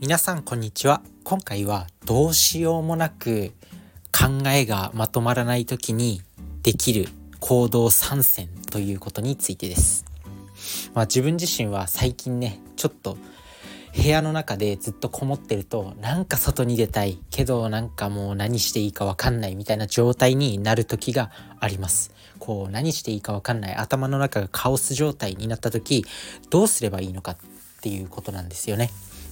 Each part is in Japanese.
皆さんこんにちは。今回はどうしようもなく考えがまとまらない時にできる行動参戦ということについてです。まあ自分自身は最近ねちょっと部屋の中でずっとこもってるとなんか外に出たいけどなんかもう何していいかわかんないみたいな状態になる時があります。こう何していいかわかんない頭の中がカオス状態になった時どうすればいいのかっていうことなんですよね。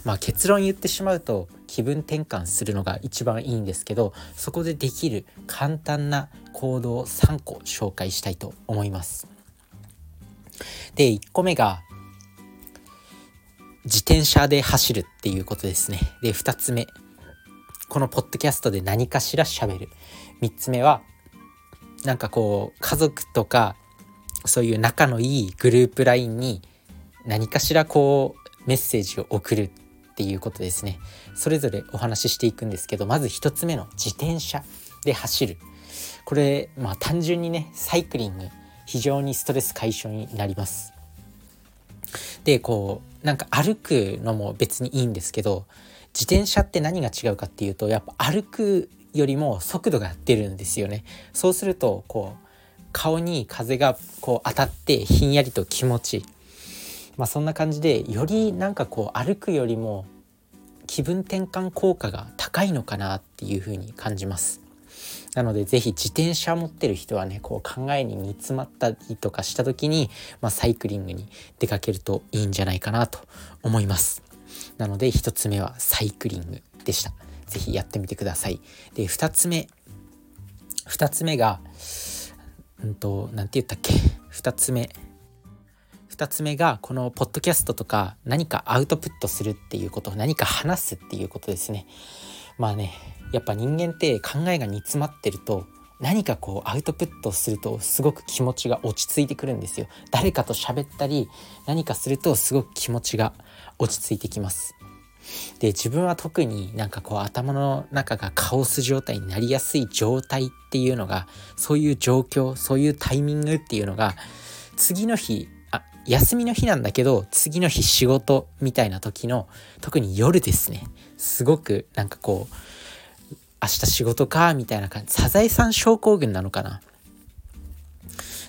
まあ、結論言ってしまうと気分転換するのが一番いいんですけどそこでできる簡単な行動を3個紹介したいと思います。で1個目が自転車で走るっていうことですね。で2つ目このポッドキャストで何かしら喋る。3つ目はなんかこう家族とかそういう仲のいいグループ LINE に何かしらこうメッセージを送るっていうことですね。それぞれお話ししていくんですけどまず1つ目の自転車で走る。これまあ単純にねサイクリング非常にストレス解消になります。でこうなんか歩くのも別にいいんですけど自転車って何が違うかっていうとやっぱ歩くよりも速度が出るんですよね。そうするとこう顔に風がこう当たってひんやりと気持ちいいまあ、そんな感じでよりなんかこう歩くよりも気分転換効果が高いのかなっていうふうに感じます。なので是非自転車持ってる人はねこう考えに煮詰まったりとかした時に、まあ、サイクリングに出かけるといいんじゃないかなと思います。なので1つ目はサイクリングでした。是非やってみてください。で2つ目2つ目がうんと何て言ったっけ？2つ目2つ目がこのポッドキャストとか何かアウトプットするっていうこと何か話すっていうことですね。まあねやっぱ人間って考えが煮詰まってると何かこうアウトプットするとすごく気持ちが落ち着いてくるんですよ。誰かと喋ったり何かするとすごく気持ちが落ち着いてきます。で自分は特になんかこう頭の中がカオス状態になりやすい状態っていうのがそういう状況そういうタイミングっていうのが次の日休みの日なんだけど次の日仕事みたいな時の特に夜ですね。すごくなんかこう明日仕事かみたいな感じ。サザエさん症候群なのかな。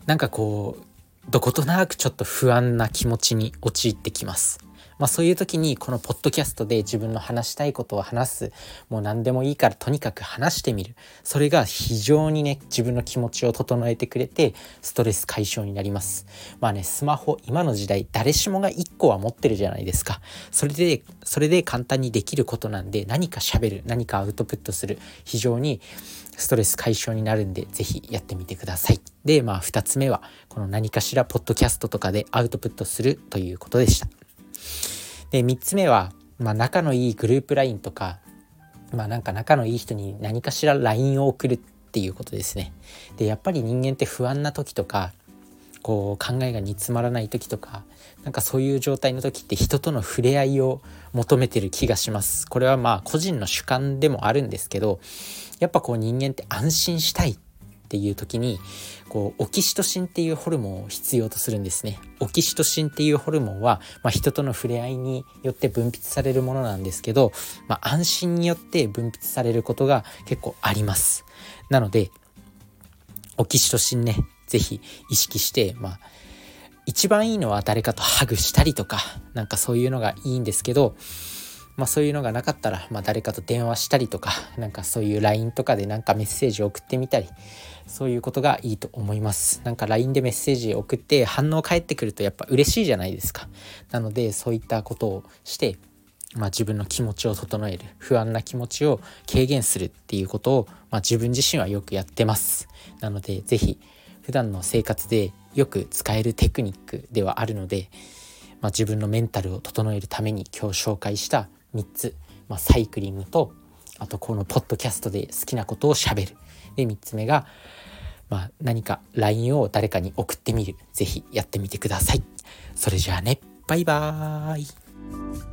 なんかこうどことなくちょっと不安な気持ちに陥ってきます。まあ、そういう時にこのポッドキャストで自分の話したいことを話す。もう何でもいいからとにかく話してみる。それが非常にね自分の気持ちを整えてくれてストレス解消になります。まあねスマホ今の時代誰しもが1個は持ってるじゃないですか。それでそれで簡単にできることなんで何か喋る何かアウトプットする。非常にストレス解消になるんで是非やってみてください。でまあ2つ目はこの何かしらポッドキャストとかでアウトプットするということでした。で3つ目は、まあ、仲のいいグループ LINE とかまあなんか仲のいい人に何かしら LINE を送るっていうことですね。でやっぱり人間って不安な時とかこう考えが煮詰まらない時とかなんかそういう状態の時って人との触れ合いを求めてる気がします。これはまあ個人の主観でもあるんですけどやっぱこう人間って安心したいっていう時にこうオキシトシンっていうホルモンを必要とするんですね。オキシトシンっていうホルモンは、まあ、人との触れ合いによって分泌されるものなんですけど、まあ、安心によって分泌されることが結構あります。なのでオキシトシンね是非意識してまあ一番いいのは誰かとハグしたりとかなんかそういうのがいいんですけどまあ、そういうのがなかったら、まあ、誰かと電話したりとかなんかそういう LINE とかでなんかメッセージを送ってみたりそういうことがいいと思います。なんか LINE でメッセージ送って反応返ってくるとやっぱ嬉しいじゃないですか。なのでそういったことをしてまあ、自分の気持ちを整える不安な気持ちを軽減するっていうことを、まあ、自分自身はよくやってます。なので是非普段の生活でよく使えるテクニックではあるので、まあ、自分のメンタルを整えるために今日紹介した3つ、まあ、サイクリングとあとこのポッドキャストで好きなことをしゃべる。で3つ目が、まあ、何か LINE を誰かに送ってみる。是非やってみてください。それじゃあね。バイバーイ。